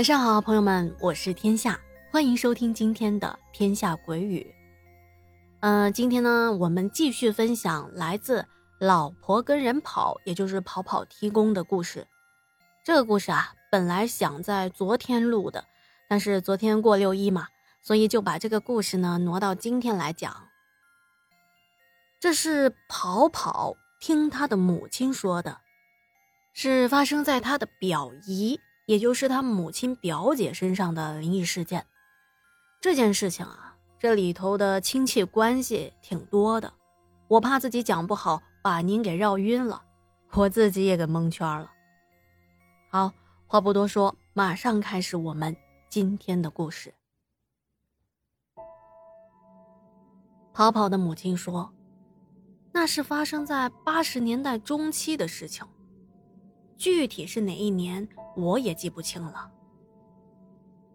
晚上好，朋友们，我是天下，欢迎收听今天的《天下鬼语》。嗯，今天呢，我们继续分享来自老婆跟人跑，也就是跑跑提供的故事。这个故事啊，本来想在昨天录的，但是昨天过六一嘛，所以就把这个故事呢挪到今天来讲。这是跑跑听他的母亲说的，是发生在他的表姨。也就是他母亲表姐身上的灵异事件，这件事情啊，这里头的亲戚关系挺多的，我怕自己讲不好，把您给绕晕了，我自己也给蒙圈了。好，话不多说，马上开始我们今天的故事。跑跑的母亲说，那是发生在八十年代中期的事情，具体是哪一年？我也记不清了。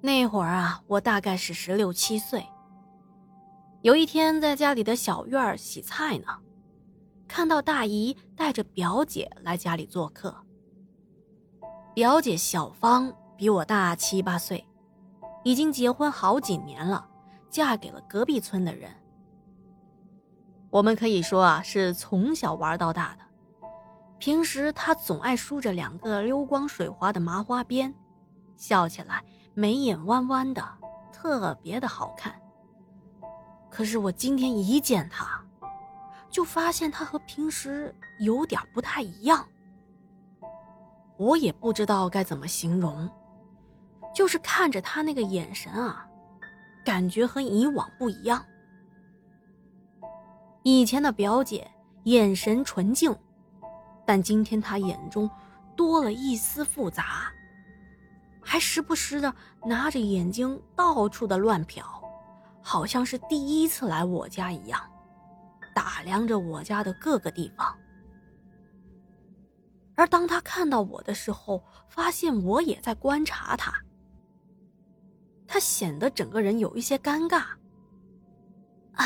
那会儿啊，我大概是十六七岁。有一天在家里的小院洗菜呢，看到大姨带着表姐来家里做客。表姐小芳比我大七八岁，已经结婚好几年了，嫁给了隔壁村的人。我们可以说啊，是从小玩到大的。平时他总爱梳着两个溜光水滑的麻花辫，笑起来眉眼弯弯的，特别的好看。可是我今天一见他，就发现他和平时有点不太一样。我也不知道该怎么形容，就是看着他那个眼神啊，感觉和以往不一样。以前的表姐眼神纯净。但今天他眼中多了一丝复杂，还时不时的拿着眼睛到处的乱瞟，好像是第一次来我家一样，打量着我家的各个地方。而当他看到我的时候，发现我也在观察他，他显得整个人有一些尴尬。啊，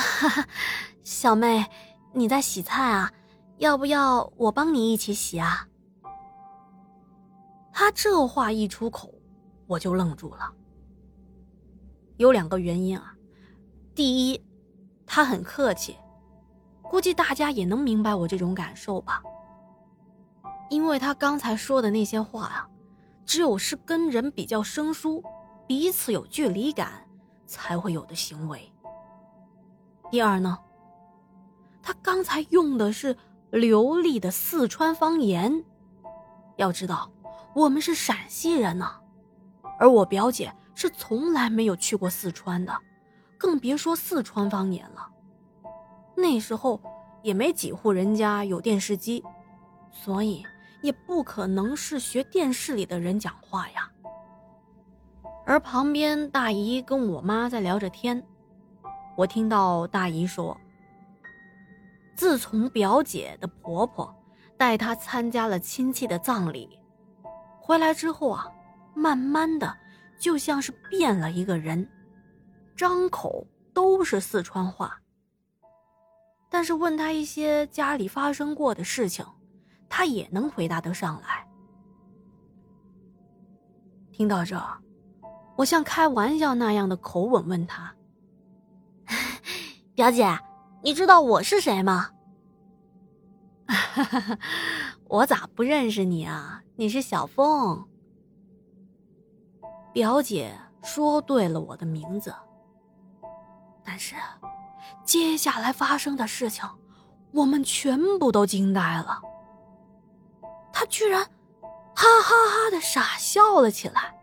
小妹，你在洗菜啊？要不要我帮你一起洗啊？他这话一出口，我就愣住了。有两个原因啊，第一，他很客气，估计大家也能明白我这种感受吧。因为他刚才说的那些话啊，只有是跟人比较生疏、彼此有距离感才会有的行为。第二呢，他刚才用的是。流利的四川方言，要知道我们是陕西人呢，而我表姐是从来没有去过四川的，更别说四川方言了。那时候也没几户人家有电视机，所以也不可能是学电视里的人讲话呀。而旁边大姨跟我妈在聊着天，我听到大姨说。自从表姐的婆婆带她参加了亲戚的葬礼，回来之后啊，慢慢的就像是变了一个人，张口都是四川话。但是问他一些家里发生过的事情，他也能回答得上来。听到这，我像开玩笑那样的口吻问他：“ 表姐。”你知道我是谁吗？我咋不认识你啊？你是小凤。表姐说对了我的名字，但是接下来发生的事情，我们全部都惊呆了。她居然哈哈哈的傻笑了起来，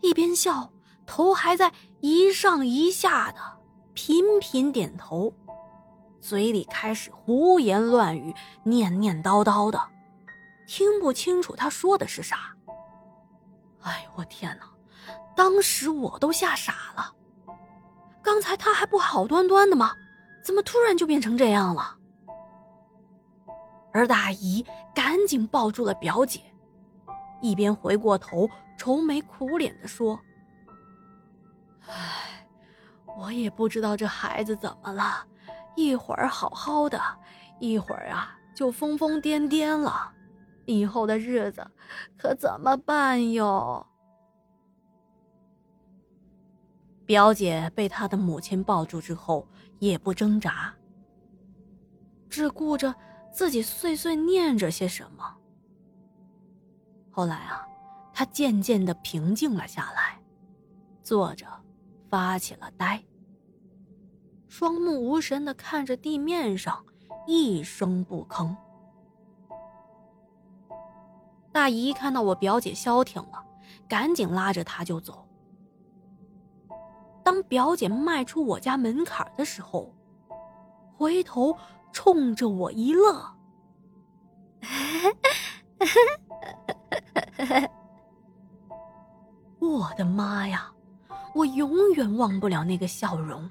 一边笑，头还在一上一下的。频频点头，嘴里开始胡言乱语，念念叨叨的，听不清楚他说的是啥。哎，我天哪！当时我都吓傻了。刚才他还不好端端的吗？怎么突然就变成这样了？而大姨赶紧抱住了表姐，一边回过头愁眉苦脸的说：“唉。”我也不知道这孩子怎么了，一会儿好好的，一会儿啊就疯疯癫癫了，以后的日子可怎么办哟？表姐被她的母亲抱住之后，也不挣扎，只顾着自己碎碎念着些什么。后来啊，她渐渐的平静了下来，坐着，发起了呆，双目无神的看着地面上，一声不吭。大姨看到我表姐消停了，赶紧拉着她就走。当表姐迈出我家门槛的时候，回头冲着我一乐。我的妈呀！我永远忘不了那个笑容，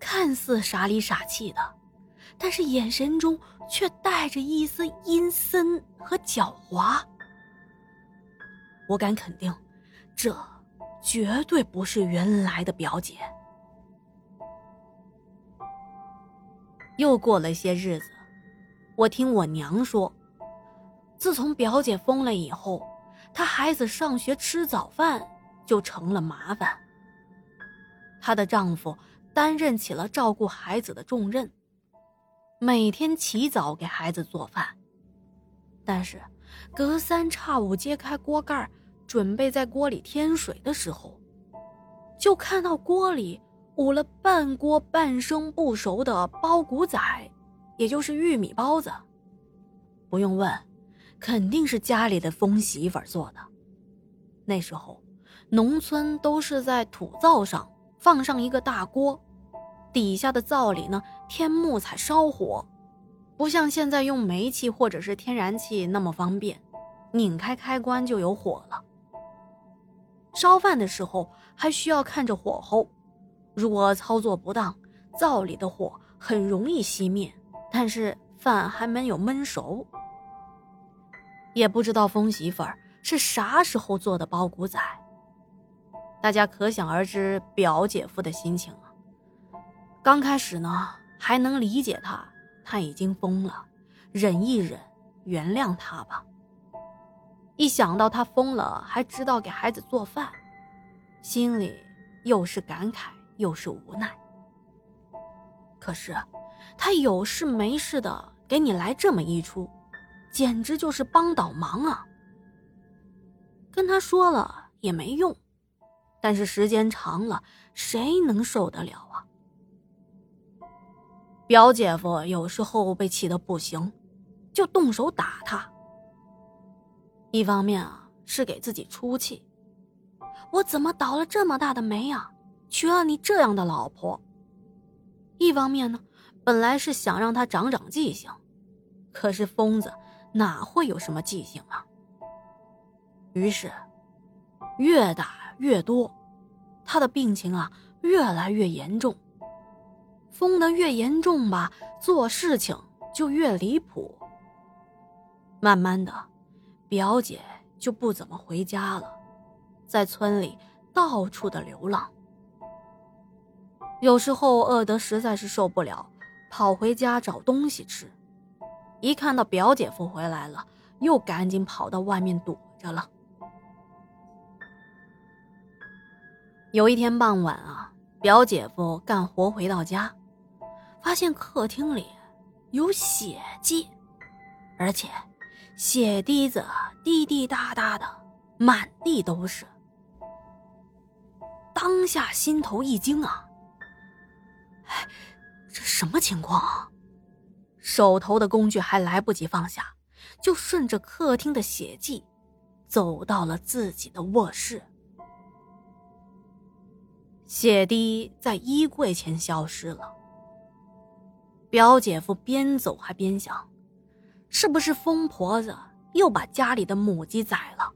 看似傻里傻气的。但是眼神中却带着一丝阴森和狡猾。我敢肯定，这绝对不是原来的表姐。又过了些日子，我听我娘说，自从表姐疯了以后，她孩子上学吃早饭就成了麻烦。她的丈夫担任起了照顾孩子的重任。每天起早给孩子做饭，但是隔三差五揭开锅盖，准备在锅里添水的时候，就看到锅里捂了半锅半生不熟的包谷仔，也就是玉米包子。不用问，肯定是家里的疯媳妇做的。那时候，农村都是在土灶上放上一个大锅。底下的灶里呢，添木材烧火，不像现在用煤气或者是天然气那么方便，拧开开关就有火了。烧饭的时候还需要看着火候，如果操作不当，灶里的火很容易熄灭，但是饭还没有焖熟。也不知道疯媳妇儿是啥时候做的包谷仔，大家可想而知表姐夫的心情。刚开始呢，还能理解他，他已经疯了，忍一忍，原谅他吧。一想到他疯了还知道给孩子做饭，心里又是感慨又是无奈。可是，他有事没事的给你来这么一出，简直就是帮倒忙啊！跟他说了也没用，但是时间长了，谁能受得了啊？表姐夫有时候被气得不行，就动手打他。一方面啊是给自己出气，我怎么倒了这么大的霉啊，娶了你这样的老婆。一方面呢，本来是想让他长长记性，可是疯子哪会有什么记性啊？于是，越打越多，他的病情啊越来越严重。疯得越严重吧，做事情就越离谱。慢慢的，表姐就不怎么回家了，在村里到处的流浪。有时候饿得实在是受不了，跑回家找东西吃。一看到表姐夫回来了，又赶紧跑到外面躲着了。有一天傍晚啊，表姐夫干活回到家。发现客厅里有血迹，而且血滴子滴滴答答的满地都是。当下心头一惊啊！哎，这什么情况啊？手头的工具还来不及放下，就顺着客厅的血迹走到了自己的卧室。血滴在衣柜前消失了。表姐夫边走还边想，是不是疯婆子又把家里的母鸡宰了，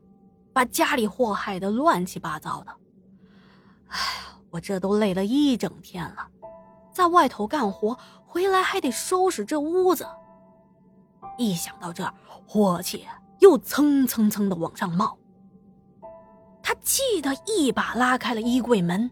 把家里祸害的乱七八糟的？哎，我这都累了一整天了，在外头干活，回来还得收拾这屋子。一想到这儿，火气又蹭蹭蹭的往上冒。他气得一把拉开了衣柜门，